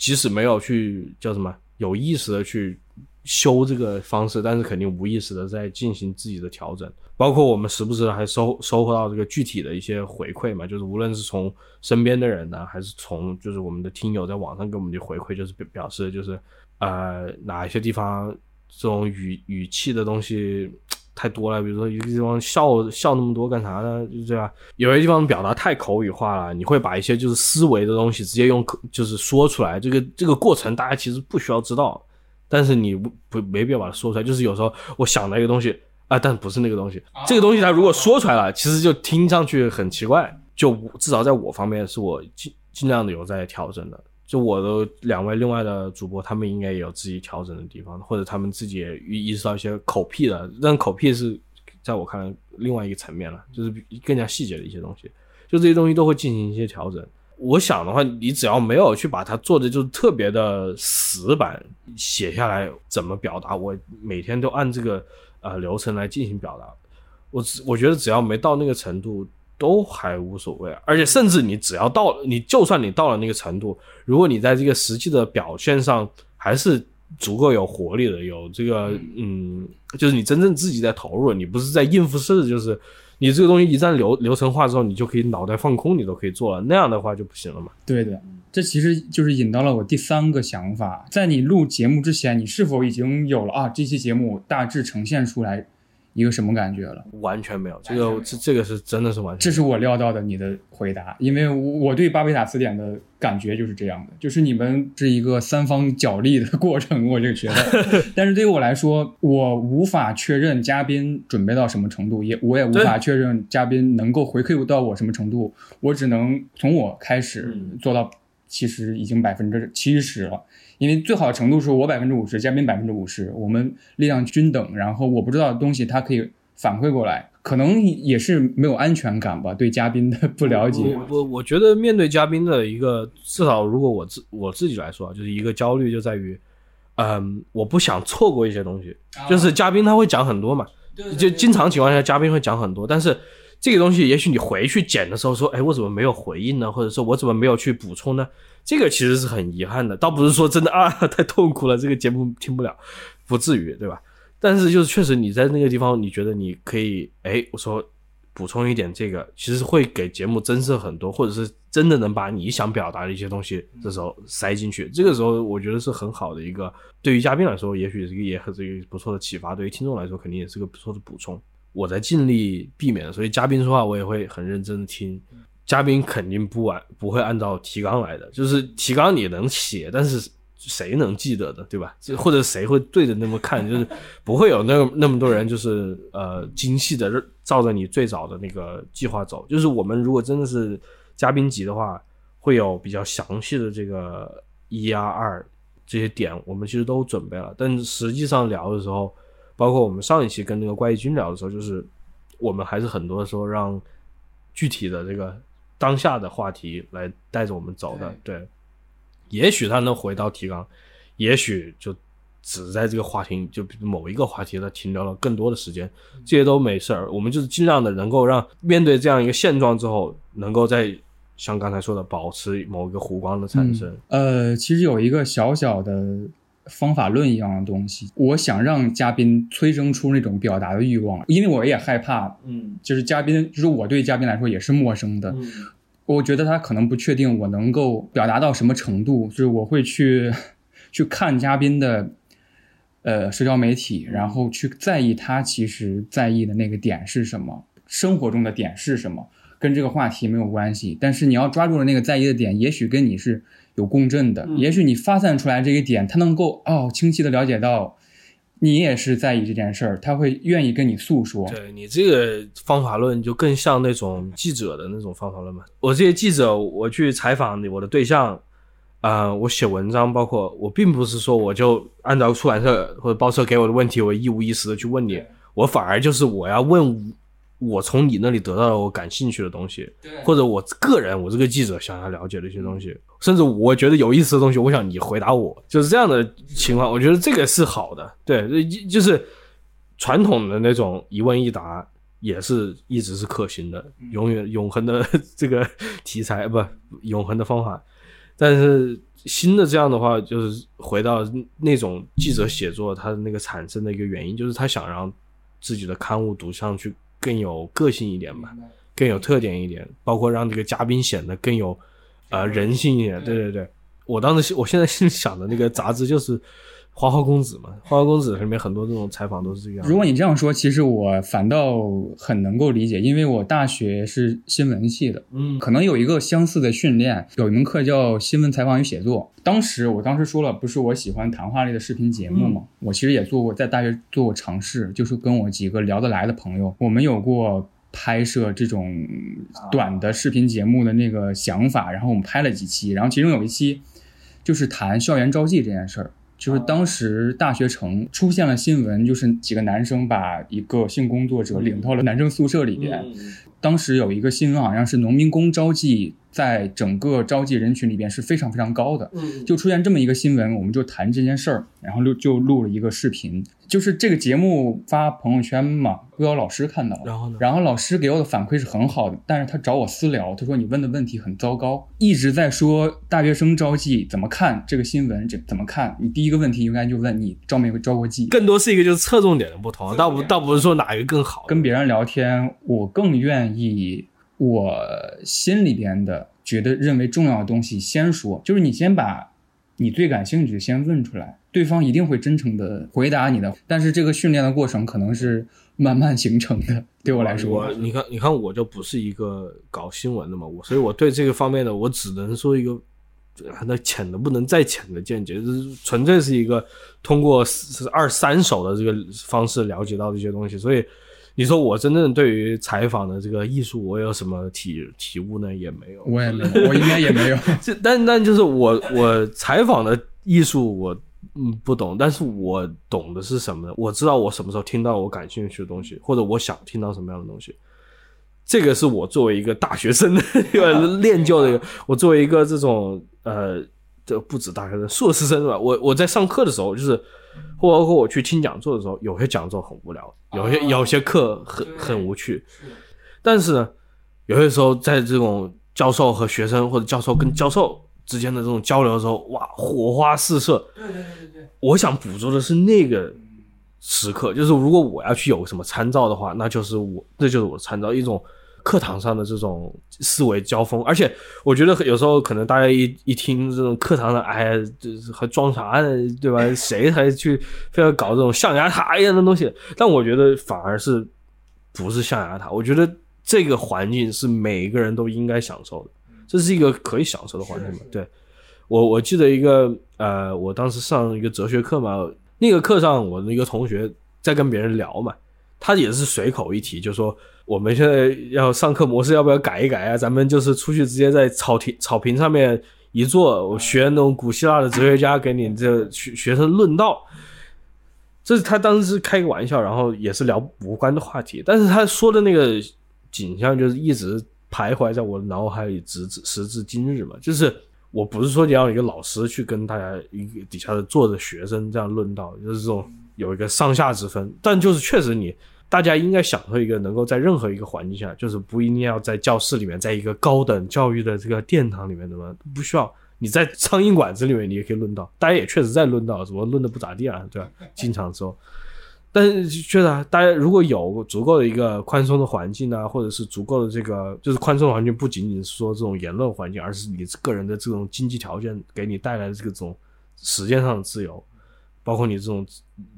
即使没有去叫什么有意识的去修这个方式，但是肯定无意识的在进行自己的调整。包括我们时不时还收收获到这个具体的一些回馈嘛，就是无论是从身边的人呢，还是从就是我们的听友在网上给我们的回馈，就是表表示就是呃哪一些地方这种语语气的东西。太多了，比如说一个地方笑笑那么多干啥呢？就这样，有些地方表达太口语化了，你会把一些就是思维的东西直接用就是说出来。这个这个过程大家其实不需要知道，但是你不不没必要把它说出来。就是有时候我想到一个东西啊，但不是那个东西。这个东西它如果说出来了，其实就听上去很奇怪。就至少在我方面，是我尽尽量的有在调整的。就我的两位另外的主播，他们应该也有自己调整的地方，或者他们自己也意识到一些口癖的。但口癖是在我看来另外一个层面了，就是更加细节的一些东西。就这些东西都会进行一些调整。我想的话，你只要没有去把它做的就是特别的死板，写下来怎么表达，我每天都按这个呃流程来进行表达。我我觉得只要没到那个程度。都还无所谓，而且甚至你只要到，你就算你到了那个程度，如果你在这个实际的表现上还是足够有活力的，有这个嗯，就是你真正自己在投入，你不是在应付事，就是你这个东西一旦流流程化之后，你就可以脑袋放空，你都可以做了，那样的话就不行了嘛。对的，这其实就是引到了我第三个想法，在你录节目之前，你是否已经有了啊？这期节目大致呈现出来。一个什么感觉了？完全没有，这个这这个是真的是完全。这是我料到的你的回答，因为我对巴贝塔词典的感觉就是这样的，就是你们是一个三方角力的 过程，我就觉得。但是对于我来说，我无法确认嘉宾准备到什么程度，也我也无法确认嘉宾能够回馈到我什么程度，我只能从我开始做到，其实已经百分之七十了。因为最好的程度是我百分之五十，嘉宾百分之五十，我们力量均等。然后我不知道的东西，他可以反馈过来，可能也是没有安全感吧，对嘉宾的不了解。我我我觉得面对嘉宾的一个，至少如果我自我自己来说，就是一个焦虑就在于，嗯，我不想错过一些东西。就是嘉宾他会讲很多嘛，就经常情况下嘉宾会讲很多，但是这个东西也许你回去剪的时候说，哎，我怎么没有回应呢？或者说我怎么没有去补充呢？这个其实是很遗憾的，倒不是说真的啊太痛苦了，这个节目听不了，不至于，对吧？但是就是确实你在那个地方，你觉得你可以，哎，我说补充一点这个，其实会给节目增色很多，或者是真的能把你想表达的一些东西，这时候塞进去，这个时候我觉得是很好的一个，对于嘉宾来说，也许是个也是一个不错的启发，对于听众来说，肯定也是个不错的补充。我在尽力避免，所以嘉宾说话我也会很认真的听，嘉宾肯定不按不会按照提纲来的，就是提纲你能写，但是。谁能记得的，对吧？或者谁会对着那么看？就是 不会有那那么多人，就是呃精细的照着你最早的那个计划走。就是我们如果真的是嘉宾级的话，会有比较详细的这个一啊二这些点，我们其实都准备了。但实际上聊的时候，包括我们上一期跟那个怪异君聊的时候，就是我们还是很多时候让具体的这个当下的话题来带着我们走的，对。也许他能回到提纲，也许就只在这个话题，就某一个话题他停留了更多的时间，这些都没事儿。我们就是尽量的能够让面对这样一个现状之后，能够在像刚才说的保持某一个弧光的产生。呃，其实有一个小小的方法论一样的东西，我想让嘉宾催生出那种表达的欲望，因为我也害怕，嗯，就是嘉宾，就是我对嘉宾来说也是陌生的。我觉得他可能不确定我能够表达到什么程度，就是我会去 去看嘉宾的呃社交媒体，然后去在意他其实在意的那个点是什么，生活中的点是什么，跟这个话题没有关系。但是你要抓住了那个在意的点，也许跟你是有共振的，也许你发散出来这个点，他能够哦清晰的了解到。你也是在意这件事儿，他会愿意跟你诉说。对你这个方法论就更像那种记者的那种方法论嘛。我这些记者，我去采访我的对象，啊，我写文章，包括我并不是说我就按照出版社或者报社给我的问题，我一五一十的去问你，我反而就是我要问。我从你那里得到了我感兴趣的东西，或者我个人我这个记者想要了解的一些东西，甚至我觉得有意思的东西，我想你回答我，就是这样的情况。我觉得这个是好的，对，就是传统的那种一问一答也是一直是可行的，永远永恒的这个题材 不永恒的方法。但是新的这样的话，就是回到那种记者写作，它的那个产生的一个原因，就是他想让自己的刊物读上去。更有个性一点嘛，更有特点一点，包括让这个嘉宾显得更有，呃，人性一点。对对对，我当时我现在心里想的那个杂志就是《花花公子》嘛，《花花公子》里面很多这种采访都是这样。如果你这样说，其实我反倒很能够理解，因为我大学是新闻系的，嗯，可能有一个相似的训练，有一门课叫新闻采访与写作。当时我当时说了，不是我喜欢谈话类的视频节目嘛？我其实也做过，在大学做过尝试，就是跟我几个聊得来的朋友，我们有过拍摄这种短的视频节目的那个想法，然后我们拍了几期，然后其中有一期就是谈校园招妓这件事儿，就是当时大学城出现了新闻，就是几个男生把一个性工作者领到了男生宿舍里边，当时有一个新闻好像是农民工招妓。在整个招妓人群里边是非常非常高的，就出现这么一个新闻，我们就谈这件事儿，然后录就录了一个视频，就是这个节目发朋友圈嘛，被我老师看到了，然后呢，然后老师给我的反馈是很好的，但是他找我私聊，他说你问的问题很糟糕，一直在说大学生招妓怎么看这个新闻，这怎么看？你第一个问题应该就问你招没招过妓，更多是一个就是侧重点的不同，倒不倒不是说哪一个更好，跟别人聊天，我更愿意。我心里边的觉得认为重要的东西先说，就是你先把你最感兴趣的先问出来，对方一定会真诚的回答你的。但是这个训练的过程可能是慢慢形成的。对我来说，我你看，你看我就不是一个搞新闻的嘛，我所以我对这个方面的我只能说一个那浅的不能再浅的见解，就是纯粹是一个通过二三手的这个方式了解到这些东西，所以。你说我真正对于采访的这个艺术，我有什么体体悟呢？也没有，我也没有，我应该也没有。这但但就是我我采访的艺术，我嗯不懂，但是我懂的是什么呢？我知道我什么时候听到我感兴趣的东西，或者我想听到什么样的东西。这个是我作为一个大学生的 一个练就的一个，我作为一个这种呃，这不止大学生，硕士生是吧。我我在上课的时候，就是或包括我去听讲座的时候，有些讲座很无聊，有些有些课很很无趣。但是呢，有些时候在这种教授和学生或者教授跟教授之间的这种交流的时候，哇，火花四射。对对对对对。我想捕捉的是那个时刻，就是如果我要去有什么参照的话，那就是我，这就是我的参照一种。课堂上的这种思维交锋，而且我觉得有时候可能大家一一听这种课堂的，哎，就是还装啥呢，对吧？谁还去非要搞这种象牙塔一样的东西？但我觉得反而是不是象牙塔？我觉得这个环境是每一个人都应该享受的，这是一个可以享受的环境嘛？对，我我记得一个呃，我当时上一个哲学课嘛，那个课上我的一个同学在跟别人聊嘛，他也是随口一提，就说。我们现在要上课模式要不要改一改啊？咱们就是出去直接在草坪草坪上面一坐，我学那种古希腊的哲学家给你这学学生论道。这是他当时是开个玩笑，然后也是聊无关的话题，但是他说的那个景象就是一直徘徊在我的脑海里，直至时至今日嘛。就是我不是说你要一个老师去跟大家一个底下的坐着学生这样论道，就是这种有一个上下之分，但就是确实你。大家应该享受一个能够在任何一个环境下，就是不一定要在教室里面，在一个高等教育的这个殿堂里面，对吧？不需要你在苍蝇馆子里面，你也可以论道。大家也确实在论道，只不过论的不咋地啊，对吧？经常说，但是确实啊，大家如果有足够的一个宽松的环境啊，或者是足够的这个，就是宽松的环境，不仅仅是说这种言论环境，而是你个人的这种经济条件给你带来的这种时间上的自由，包括你这种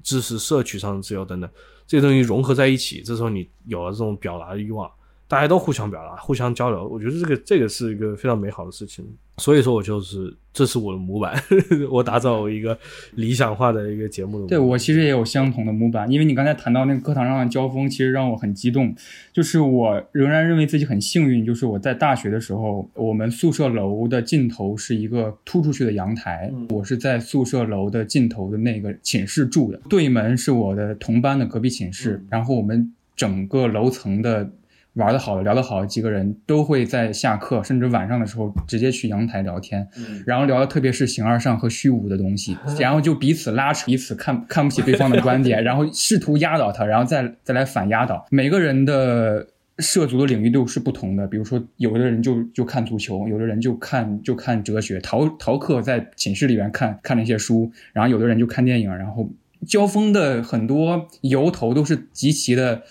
知识摄取上的自由等等。这些东西融合在一起，这时候你有了这种表达的欲望，大家都互相表达、互相交流，我觉得这个这个是一个非常美好的事情。所以说我就是，这是我的模板，我打造一个理想化的一个节目的。对我其实也有相同的模板，因为你刚才谈到那个课堂上的交锋，其实让我很激动。就是我仍然认为自己很幸运，就是我在大学的时候，我们宿舍楼的尽头是一个突出去的阳台，我是在宿舍楼的尽头的那个寝室住的，对门是我的同班的隔壁寝室，然后我们整个楼层的。玩的好的、聊得好的几个人都会在下课，甚至晚上的时候直接去阳台聊天，然后聊的特别是形而上和虚无的东西，然后就彼此拉扯，彼此看看不起对方的观点，然后试图压倒他，然后再再来反压倒。每个人的涉足的领域都是不同的，比如说有的人就就看足球，有的人就看就看哲学，逃逃课在寝室里面看看那些书，然后有的人就看电影，然后交锋的很多由头都是极其的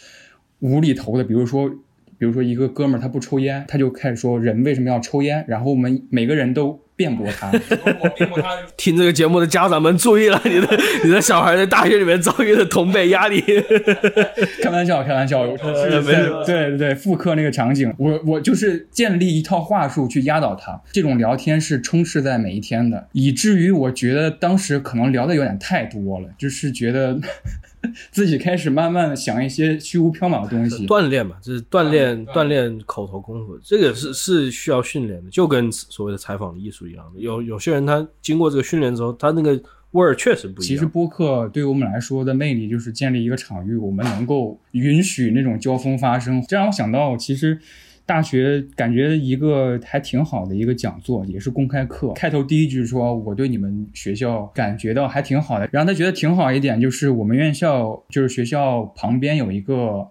无厘头的，比如说。比如说一个哥们儿他不抽烟，他就开始说人为什么要抽烟，然后我们每个人都辩驳他。辩驳他。听这个节目的家长们注意了，你的你的小孩在大学里面遭遇的同辈压力。开玩笑，开玩笑，对对对，复刻那个场景，我我就是建立一套话术去压倒他。这种聊天是充斥在每一天的，以至于我觉得当时可能聊的有点太多了，就是觉得。自己开始慢慢的想一些虚无缥缈的东西，锻炼嘛，就是锻炼锻炼口头功夫，这个是是需要训练的，就跟所谓的采访艺术一样的。有有些人他经过这个训练之后，他那个味儿确实不一样。其实播客对于我们来说的魅力就是建立一个场域，我们能够允许那种交锋发生，这让我想到其实。大学感觉一个还挺好的一个讲座，也是公开课。开头第一句说：“我对你们学校感觉到还挺好的。”然后他觉得挺好一点，就是我们院校就是学校旁边有一个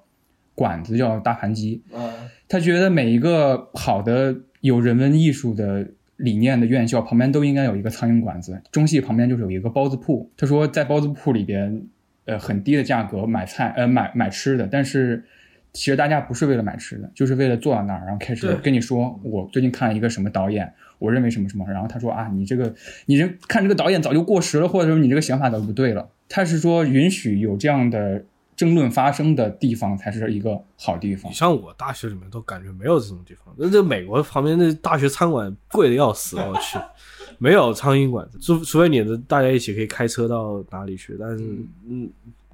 馆子叫大盘鸡。他觉得每一个好的有人文艺术的理念的院校旁边都应该有一个苍蝇馆子。中戏旁边就是有一个包子铺。他说在包子铺里边，呃，很低的价格买菜，呃，买买吃的，但是。其实大家不是为了买吃的，就是为了坐到那儿，然后开始跟你说，我最近看了一个什么导演，我认为什么什么，然后他说啊，你这个，你这看这个导演早就过时了，或者说你这个想法都不对了。他是说允许有这样的争论发生的地方才是一个好地方。像我大学里面都感觉没有这种地方，那这美国旁边那大学餐馆贵的要死，我去，没有苍蝇馆子，除除非你的大家一起可以开车到哪里去，但是嗯。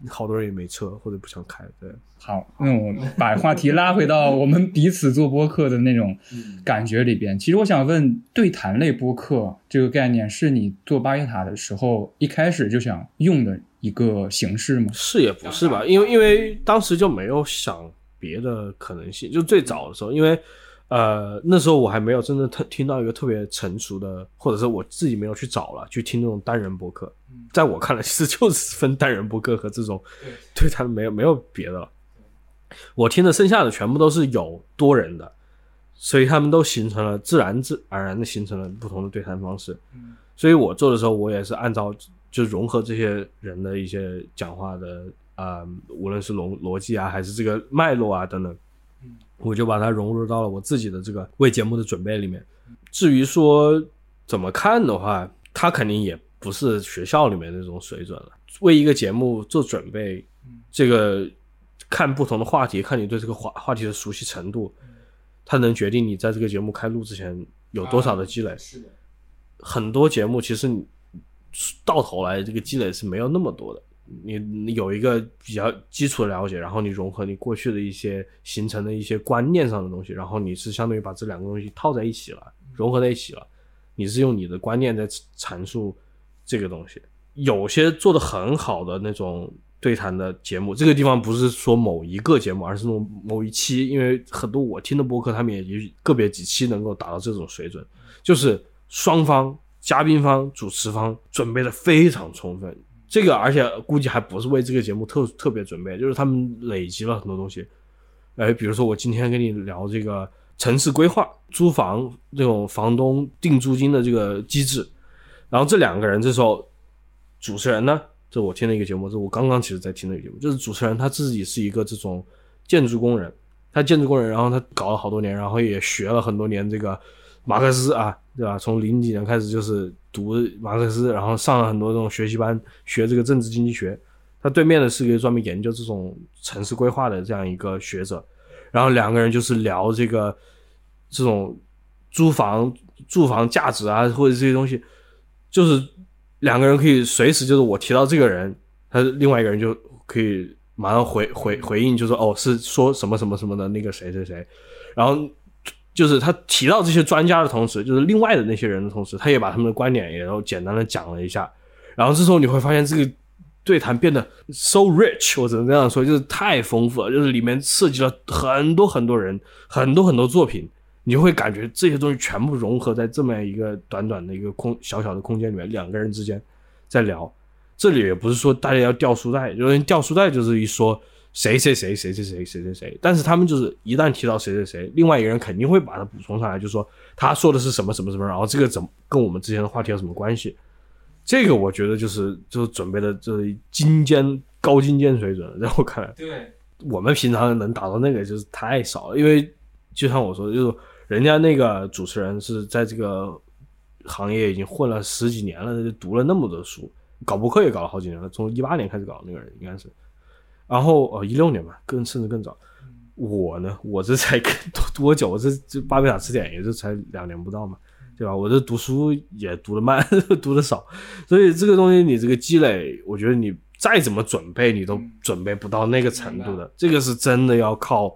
好多人也没车或者不想开。对，好，那我把话题拉回到我们彼此做播客的那种感觉里边。其实我想问，对谈类播客这个概念，是你做巴别塔的时候一开始就想用的一个形式吗？是也不是吧？因为因为当时就没有想别的可能性，就最早的时候，因为。呃，那时候我还没有真的特听到一个特别成熟的，或者是我自己没有去找了去听那种单人播客。在我看来，其实就是分单人播客和这种对谈，没有没有别的了。我听的剩下的全部都是有多人的，所以他们都形成了自然自而然的形成了不同的对谈方式。所以我做的时候，我也是按照就融合这些人的一些讲话的啊，无论是逻逻辑啊，还是这个脉络啊等等。我就把它融入到了我自己的这个为节目的准备里面。至于说怎么看的话，它肯定也不是学校里面那种水准了。为一个节目做准备，这个看不同的话题，看你对这个话话题的熟悉程度，它能决定你在这个节目开录之前有多少的积累。是的，很多节目其实到头来这个积累是没有那么多的。你你有一个比较基础的了解，然后你融合你过去的一些形成的一些观念上的东西，然后你是相当于把这两个东西套在一起了，融合在一起了。你是用你的观念在阐述这个东西。有些做的很好的那种对谈的节目，这个地方不是说某一个节目，而是那种某一期，因为很多我听的播客，他们也也个别几期能够达到这种水准，就是双方嘉宾方、主持方准备的非常充分。这个，而且估计还不是为这个节目特特别准备，就是他们累积了很多东西。哎，比如说我今天跟你聊这个城市规划、租房这种房东定租金的这个机制，然后这两个人这时候主持人呢，这我听的一个节目，这我刚刚其实在听的一个节目，就是主持人他自己是一个这种建筑工人，他建筑工人，然后他搞了好多年，然后也学了很多年这个马克思啊，对吧？从零几年开始就是。读马克思，然后上了很多这种学习班，学这个政治经济学。他对面的是一个专门研究这种城市规划的这样一个学者，然后两个人就是聊这个这种租房、住房价值啊，或者这些东西，就是两个人可以随时就是我提到这个人，他另外一个人就可以马上回回回应，就说哦是说什么什么什么的那个谁谁谁，然后。就是他提到这些专家的同时，就是另外的那些人的同时，他也把他们的观点也都简单的讲了一下。然后这时候你会发现，这个对谈变得 so rich，我只能这样说，就是太丰富了，就是里面涉及了很多很多人，很多很多作品，你就会感觉这些东西全部融合在这么一个短短的一个空小小的空间里面，两个人之间在聊。这里也不是说大家要掉书袋，因为掉书袋就是一说。谁谁谁谁谁谁谁谁谁，但是他们就是一旦提到谁谁谁，另外一个人肯定会把它补充上来，就说他说的是什么什么什么，然后这个怎么跟我们之前的话题有什么关系？这个我觉得就是就是准备的就是精尖高精尖水准，在我看来，对，我们平常能达到那个就是太少了，因为就像我说，就是人家那个主持人是在这个行业已经混了十几年了，就读了那么多书，搞博客也搞了好几年了，从一八年开始搞那个人应该是。然后呃，一六年嘛，更甚至更早。我呢，我这才多多久？我这这巴别塔词典也就才两年不到嘛，对吧？我这读书也读的慢，读的少，所以这个东西你这个积累，我觉得你再怎么准备，你都准备不到那个程度的。这个是真的要靠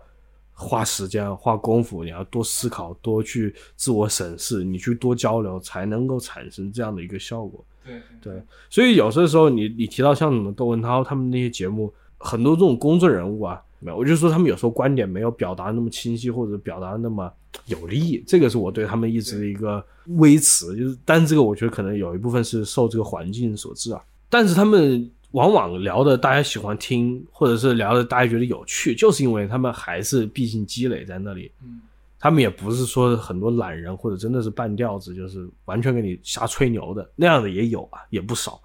花时间、花功夫，你要多思考、多去自我审视，你去多交流，才能够产生这样的一个效果。对对，所以有些时候你你提到像什么窦文涛他们那些节目。很多这种公众人物啊，没有，我就说他们有时候观点没有表达那么清晰，或者表达那么有力，这个是我对他们一直的一个微词。就是，但这个我觉得可能有一部分是受这个环境所致啊。但是他们往往聊的大家喜欢听，或者是聊的大家觉得有趣，就是因为他们还是毕竟积累在那里。嗯，他们也不是说很多懒人或者真的是半吊子，就是完全给你瞎吹牛的那样的也有啊，也不少。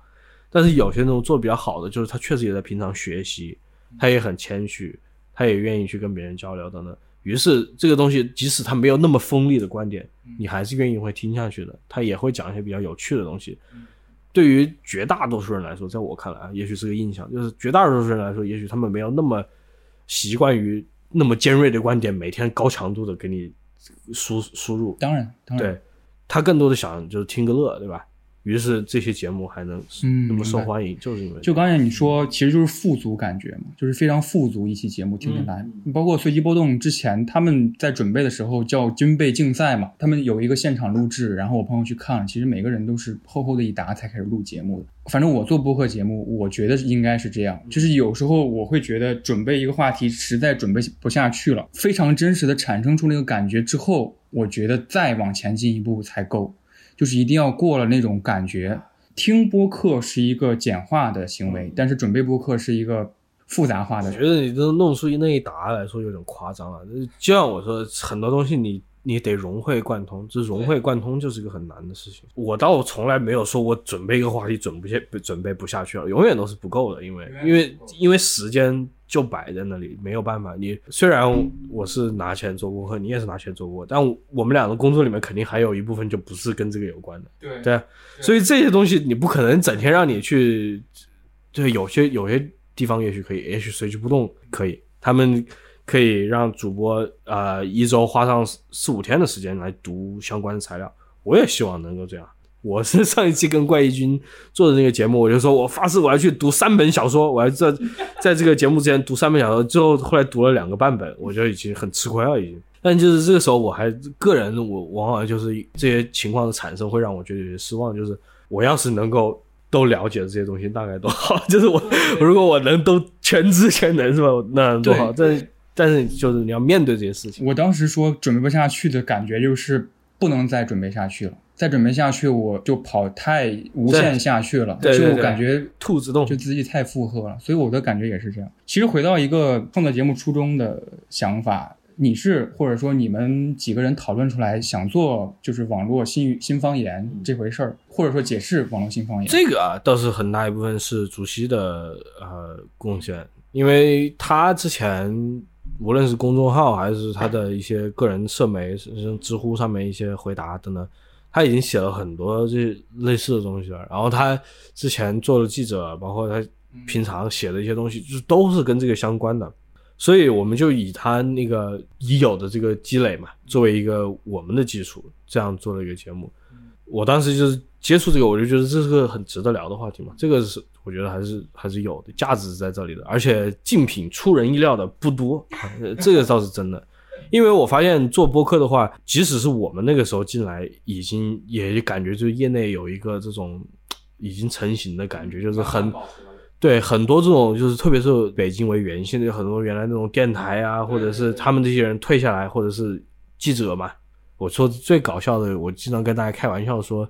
但是有些那种做比较好的，就是他确实也在平常学习，他也很谦虚，他也愿意去跟别人交流等等。于是这个东西，即使他没有那么锋利的观点，你还是愿意会听下去的。他也会讲一些比较有趣的东西。对于绝大多数人来说，在我看来啊，也许是个印象，就是绝大多数人来说，也许他们没有那么习惯于那么尖锐的观点，每天高强度的给你输输入。当然，当然，对他更多的想就是听个乐，对吧？于是这些节目还能嗯那么受欢迎，就是因为就刚才你说，其实就是富足感觉嘛，就是非常富足一期节目听起来。包括随机波动之前，他们在准备的时候叫军备竞赛嘛，他们有一个现场录制，然后我朋友去看了，其实每个人都是厚厚的一沓才开始录节目的。反正我做播客节目，我觉得应该是这样，就是有时候我会觉得准备一个话题实在准备不下去了，非常真实的产生出那个感觉之后，我觉得再往前进一步才够，就是一定要过了那种感觉。听播客是一个简化的行为，但是准备播客是一个复杂化的我。觉得你都弄出那一沓来说有点夸张了。就像我说，很多东西你你得融会贯通，这融会贯通就是一个很难的事情。我倒从来没有说我准备一个话题准不下准备不下去了，永远都是不够的，因为因为因为时间就摆在那里，没有办法。你虽然我是拿钱做功课，你也是拿钱做播客，但我们俩的工作里面肯定还有一部分就不是跟这个有关的。对所以这些东西你不可能整天让你去，对，有些有些地方也许可以，也许随机波动可以，他们可以让主播呃一周花上四四五天的时间来读相关的材料，我也希望能够这样。我是上一期跟怪异君做的那个节目，我就说我发誓我要去读三本小说，我要在 在这个节目之前读三本小说，最后后来读了两个半本，我就已经很吃亏了，已经。但就是这个时候，我还个人我往往就是这些情况的产生会让我觉得有些失望，就是我要是能够都了解这些东西，大概多好。就是我如果我能都全知全能是吧？那多好。但是但是就是你要面对这些事情。我当时说准备不下去的感觉就是不能再准备下去了，再准备下去我就跑太无限下去了，对对对。就感觉兔子洞。就自己太负荷了，所以我的感觉也是这样。其实回到一个创作节目初衷的想法，你是或者说你们几个人讨论出来想做就是网络新语新方言这回事儿，或者说解释网络新方言。这个啊，倒是很大一部分是主席的呃贡献，因为他之前无论是公众号还是他的一些个人社媒，像知乎上面一些回答等等，他已经写了很多这类似的东西了。然后他之前做的记者，包括他平常写的一些东西，就都是跟这个相关的。所以我们就以他那个已有的这个积累嘛，作为一个我们的基础，这样做了一个节目。我当时就是接触这个，我就觉得这是个很值得聊的话题嘛。这个是我觉得还是还是有的价值在这里的，而且竞品出人意料的不多，呃 这个倒是真的。因为我发现做播客的话，即使是我们那个时候进来，已经也感觉就是业内有一个这种已经成型的感觉，就是很对很多这种就是特别是北京为原现在有很多原来那种电台啊，或者是他们这些人退下来，或者是记者嘛。我说最搞笑的，我经常跟大家开玩笑说，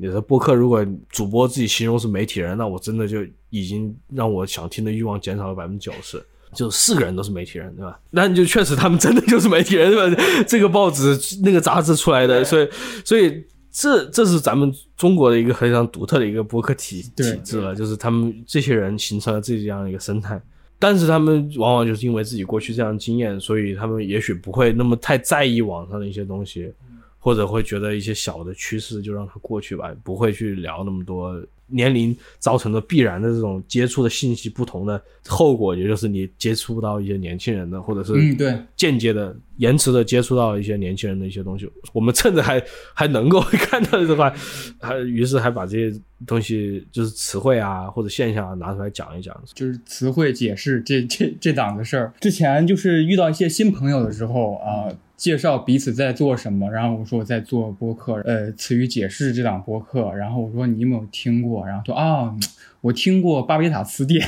你的播客如果主播自己形容是媒体人，那我真的就已经让我想听的欲望减少了百分之九十。就四个人都是媒体人，对吧？那你就确实他们真的就是媒体人，对吧？这个报纸、那个杂志出来的，所以，所以这这是咱们中国的一个非常独特的一个播客体体制了，就是他们这些人形成了这样一个生态。但是他们往往就是因为自己过去这样的经验，所以他们也许不会那么太在意网上的一些东西，或者会觉得一些小的趋势就让它过去吧，不会去聊那么多年龄造成的必然的这种接触的信息不同的后果，也就是你接触不到一些年轻人的，或者是嗯对间接的、延迟的接触到一些年轻人的一些东西。我们趁着还还能够看到的话，还于是还把这些东西就是词汇啊或者现象啊拿出来讲一讲。就是词汇解释这这这档子事儿。之前就是遇到一些新朋友的时候啊、介绍彼此在做什么，然后我说我在做播客，呃，词语解释这档播客，然后我说你有没有听过？然后说啊。我听过巴别塔词典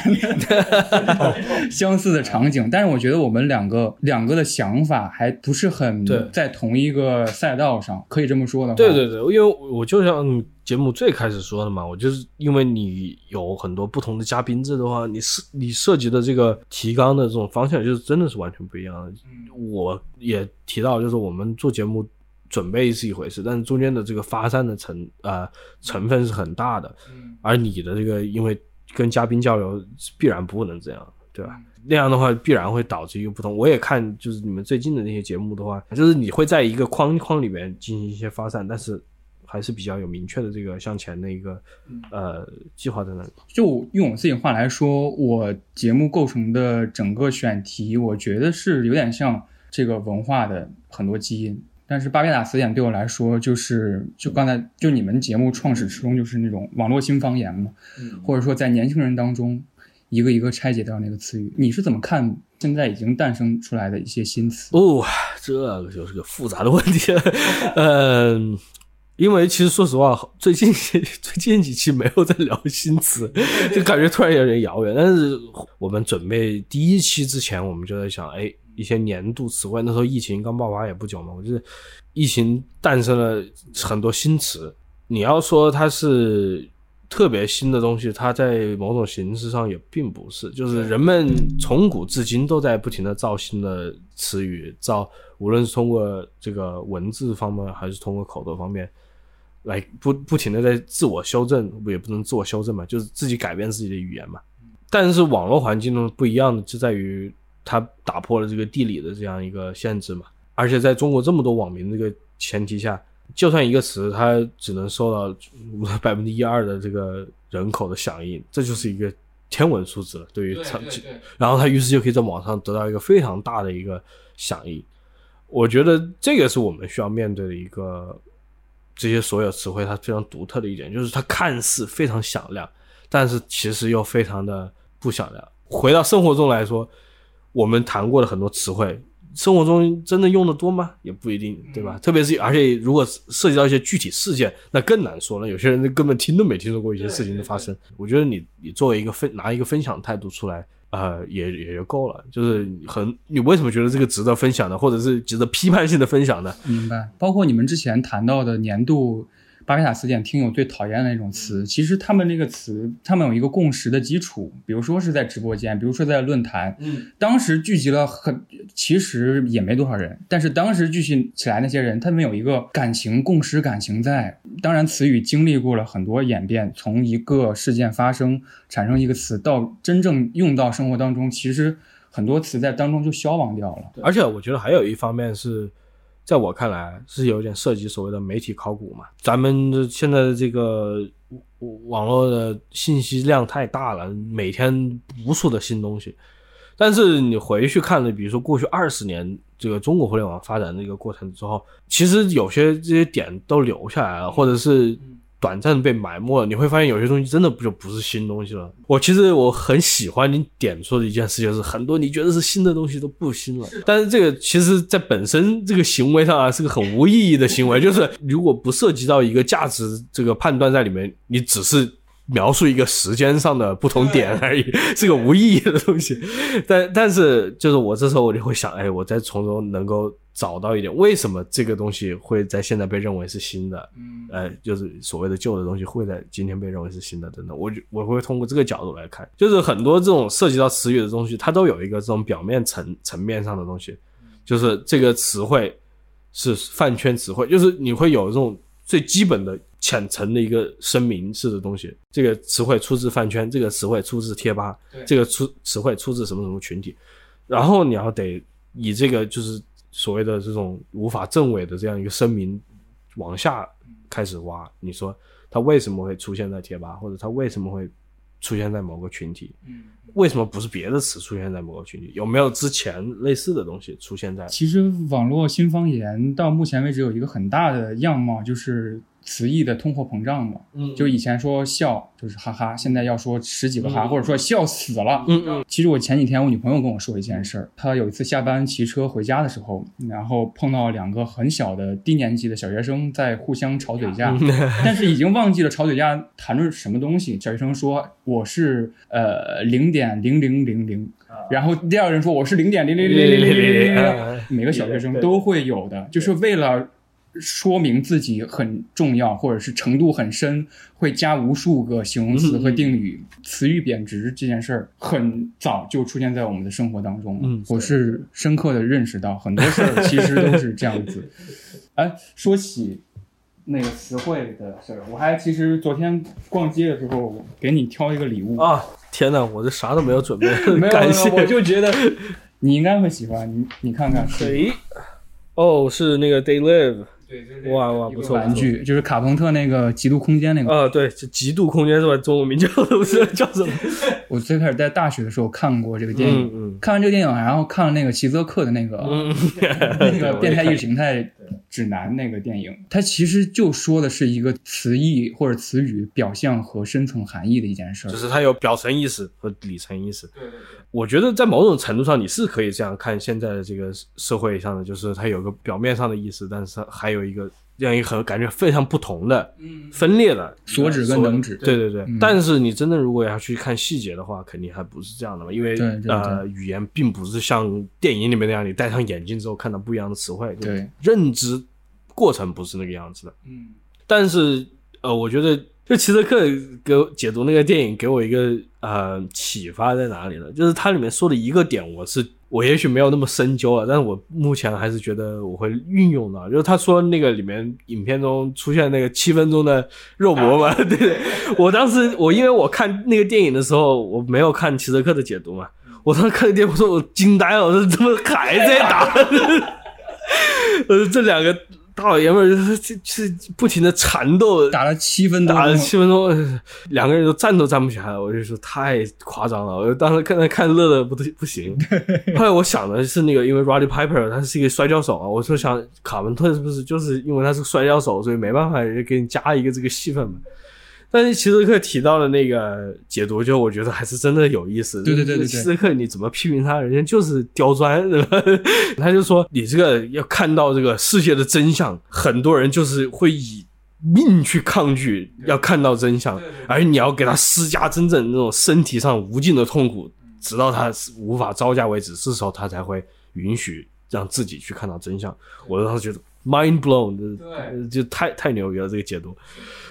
相似的场景，但是我觉得我们两个两个的想法还不是很对在同一个赛道上，可以这么说的话。对对对，因为我就像节目最开始说的嘛，我就是因为你有很多不同的嘉宾制的话，你涉你涉及的这个提纲的这种方向，就是真的是完全不一样的。我也提到，就是我们做节目准备是一回事，但是中间的这个发散的成呃成分是很大的，而你的这个因为跟嘉宾交流必然不能这样，对吧？那样的话必然会导致一个不同。我也看就是你们最近的那些节目的话，就是你会在一个框框里面进行一些发散，但是还是比较有明确的这个向前的一个呃计划在那里。就用我自己话来说，我节目构成的整个选题，我觉得是有点像这个文化的很多基因。但是巴别塔词典对我来说，就是就刚才就你们节目创始初衷就是那种网络新方言嘛，或者说在年轻人当中一个一个拆解掉那个词语。你是怎么看现在已经诞生出来的一些新词？哦，这个就是个复杂的问题了。嗯，因为其实说实话，最近 最近几期没有在聊新词，就感觉突然有点遥远。但是我们准备第一期之前，我们就在想，哎。一些年度词汇，那时候疫情刚爆发也不久嘛，我觉得疫情诞生了很多新词。你要说它是特别新的东西，它在某种形式上也并不是。就是人们从古至今都在不停的造新的词语，造无论是通过这个文字方面，还是通过口头方面，来不不停的在自我修正，不也不能自我修正嘛，就是自己改变自己的语言嘛。但是网络环境呢不一样的就在于。它打破了这个地理的这样一个限制嘛，而且在中国这么多网民这个前提下，就算一个词它只能受到百分之一二的这个人口的响应，这就是一个天文数字了。对于它，然后它于是就可以在网上得到一个非常大的一个响应。我觉得这个是我们需要面对的一个这些所有词汇它非常独特的一点，就是它看似非常响亮，但是其实又非常的不响亮。回到生活中来说。我们谈过的很多词汇，生活中真的用的多吗？也不一定，对吧？特别是而且如果涉及到一些具体事件，那更难说了。有些人根本听都没听说过一些事情的发生。我觉得你你作为一个分拿一个分享态度出来，呃，也也就够了。就是很你为什么觉得这个值得分享的，或者是值得批判性的分享的？明白。包括你们之前谈到的年度。巴别塔词典听友最讨厌的那种词，其实他们那个词，他们有一个共识的基础，比如说是在直播间，比如说在论坛，嗯，当时聚集了很，其实也没多少人，但是当时聚集起来那些人，他们有一个感情共识感情在。当然，词语经历过了很多演变，从一个事件发生产生一个词，到真正用到生活当中，其实很多词在当中就消亡掉了。而且我觉得还有一方面是。在我看来，是有点涉及所谓的媒体考古嘛。咱们现在的这个网络的信息量太大了，每天无数的新东西。但是你回去看了，比如说过去二十年这个中国互联网发展的一个过程之后，其实有些这些点都留下来了，或者是。短暂被埋没了，你会发现有些东西真的不就不是新东西了。我其实我很喜欢你点出的一件事，就是很多你觉得是新的东西都不新了。但是这个其实，在本身这个行为上啊，是个很无意义的行为。就是如果不涉及到一个价值这个判断在里面，你只是。描述一个时间上的不同点而已，是个无意义的东西。但但是，就是我这时候我就会想，哎，我在从中能够找到一点，为什么这个东西会在现在被认为是新的？嗯，呃，就是所谓的旧的东西会在今天被认为是新的，等等。我就我会通过这个角度来看，就是很多这种涉及到词语的东西，它都有一个这种表面层层面上的东西，就是这个词汇是饭圈词汇，就是你会有这种最基本的。浅层的一个声明式的东西，这个词汇出自饭圈，这个词汇出自贴吧，这个出词汇出自什么什么群体，然后你要得以这个就是所谓的这种无法证伪的这样一个声明往下开始挖，你说它为什么会出现在贴吧，或者它为什么会出现在某个群体？嗯，为什么不是别的词出现在某个群体？有没有之前类似的东西出现在？其实网络新方言到目前为止有一个很大的样貌，就是。词义的通货膨胀嘛，嗯，就以前说笑就是哈哈，现在要说十几个哈，或者说笑死了，嗯嗯。其实我前几天我女朋友跟我说一件事儿，她有一次下班骑车回家的时候，然后碰到两个很小的低年级的小学生在互相吵嘴架，但是已经忘记了吵嘴架谈论什么东西。小学生说我是呃零点零零零零，然后第二个人说我是零点零零零零零零零，每个小学生都会有的，就是为了。说明自己很重要，或者是程度很深，会加无数个形容词和定语。词语贬值这件事儿很早就出现在我们的生活当中。嗯，我是深刻的认识到很多事儿其实都是这样子。哎，说起那个词汇的事儿，我还其实昨天逛街的时候给你挑一个礼物啊！天哪，我这啥都没有准备，没有，感谢。我就觉得你应该会喜欢，你你看看。谁？哦，是那个 Day Live。对，哇哇，不错！玩具就是卡朋特那个极度空间那个啊，对，就极度空间是吧？中文名叫不是 叫什么？我最开始在大学的时候看过这个电影，看完这个电影，然后看了那个齐泽克的那个 那个变态意识形态指南》那个电影，它其实就说的是一个词义或者词语表象和深层含义的一件事儿。就是它有表层意识和里层意思。对对对，我觉得在某种程度上你是可以这样看现在的这个社会上的，就是它有个表面上的意思，但是还有一个。这样一盒感觉非常不同的、分裂的所指跟能指，对对对。但是你真的如果要去看细节的话，肯定还不是这样的嘛，因为呃，语言并不是像电影里面那样，你戴上眼镜之后看到不一样的词汇，对，认知过程不是那个样子的。嗯，但是呃，我觉得就齐泽克给我解读那个电影，给我一个呃启发在哪里呢？就是它里面说的一个点，我是。我也许没有那么深究了，但是我目前还是觉得我会运用的。就是他说那个里面影片中出现那个七分钟的肉搏嘛，对对。我当时我因为我看那个电影的时候，我没有看齐泽克的解读嘛，我当时看电影，我说我惊呆了，我说怎么还在打？呃，这两个。大老爷们儿是是不停的缠斗，打了七分钟，打了七分钟，两个人都站都站不起来了。我就说太夸张了，我当时看看乐的不不行。后来我想的是那个，因为 Roddy Piper 他是一个摔跤手啊，我说想卡文特是不是就是因为他是摔跤手，所以没办法给你加一个这个戏份嘛。但是齐泽克提到的那个解读，就我觉得还是真的有意思。对对对对，齐泽克你怎么批评他？人家就是刁钻，对吧？他就说你这个要看到这个世界的真相，很多人就是会以命去抗拒要看到真相，而你要给他施加真正那种身体上无尽的痛苦，直到他无法招架为止，这时候他才会允许让自己去看到真相。我当时觉得。Mind blown，对，就太太牛逼了这个解读，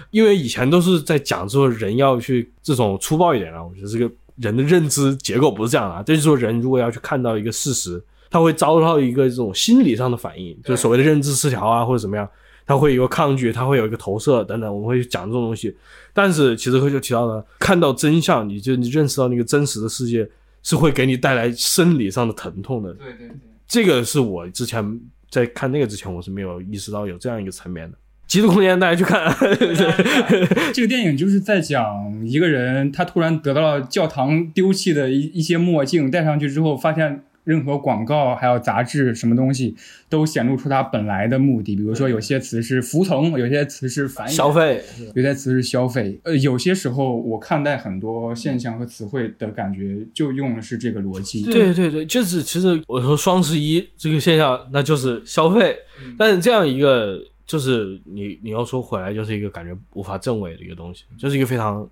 因为以前都是在讲说人要去这种粗暴一点啊，我觉得这个人的认知结构不是这样啊，就是说人如果要去看到一个事实，他会遭到一个这种心理上的反应，就是所谓的认知失调啊或者怎么样，他会有个抗拒，他会有一个投射等等，我们会讲这种东西。但是其实就提到了，看到真相，你就你认识到那个真实的世界是会给你带来生理上的疼痛的。对对对，这个是我之前。在看那个之前，我是没有意识到有这样一个层面的。极度空间，大家去看。这个电影就是在讲一个人，他突然得到了教堂丢弃的一一些墨镜，戴上去之后，发现。任何广告还有杂志什么东西，都显露出它本来的目的。比如说，有些词是服从，有些词是反消费，有些词是消费。呃，有些时候我看待很多现象和词汇的感觉，就用的是这个逻辑。对对对，就是其实我说双十一这个现象，那就是消费。但是这样一个，就是你你要说回来，就是一个感觉无法证伪的一个东西，就是一个非常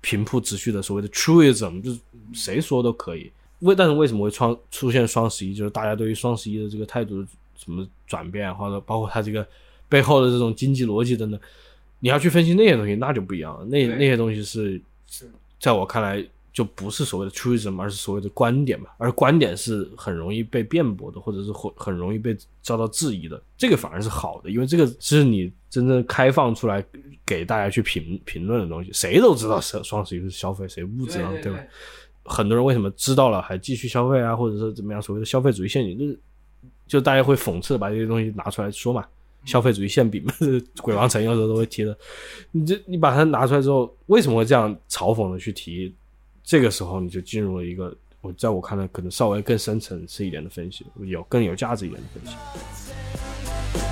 平铺直叙的所谓的 truism，就是谁说都可以。为但是为什么会创出现双十一？就是大家对于双十一的这个态度什么转变，或者包括它这个背后的这种经济逻辑等等，你要去分析那些东西，那就不一样了。那那些东西是，在我看来就不是所谓的 truism，而是所谓的观点嘛。而观点是很容易被辩驳的，或者是很很容易被遭到质疑的。这个反而是好的，因为这个是你真正开放出来给大家去评评论的东西。谁都知道双双十一是消费，谁不知道，对吧？很多人为什么知道了还继续消费啊，或者是怎么样？所谓的消费主义陷阱，就是就大家会讽刺的把这些东西拿出来说嘛，消费主义馅饼嘛，鬼王城有时候都会提的。你这你把它拿出来之后，为什么会这样嘲讽的去提？这个时候你就进入了一个我在我看来可能稍微更深层次一点的分析，有更有价值一点的分析。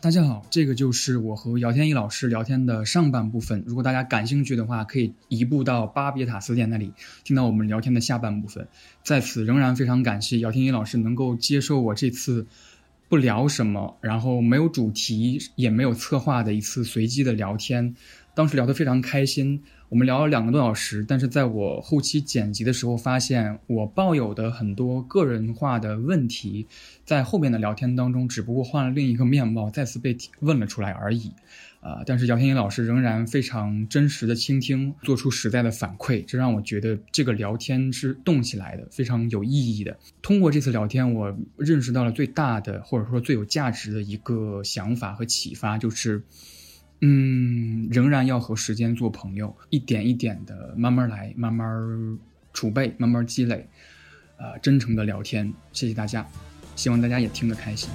大家好，这个就是我和姚天一老师聊天的上半部分。如果大家感兴趣的话，可以移步到巴别塔词典那里，听到我们聊天的下半部分。在此，仍然非常感谢姚天一老师能够接受我这次不聊什么，然后没有主题也没有策划的一次随机的聊天。当时聊得非常开心。我们聊了两个多小时，但是在我后期剪辑的时候，发现我抱有的很多个人化的问题，在后面的聊天当中，只不过换了另一个面貌，再次被问了出来而已。啊，但是姚天一老师仍然非常真实的倾听，做出实在的反馈，这让我觉得这个聊天是动起来的，非常有意义的。通过这次聊天，我认识到了最大的或者说最有价值的一个想法和启发，就是。嗯，仍然要和时间做朋友，一点一点的慢慢来，慢慢储备，慢慢积累，呃，真诚的聊天。谢谢大家，希望大家也听得开心。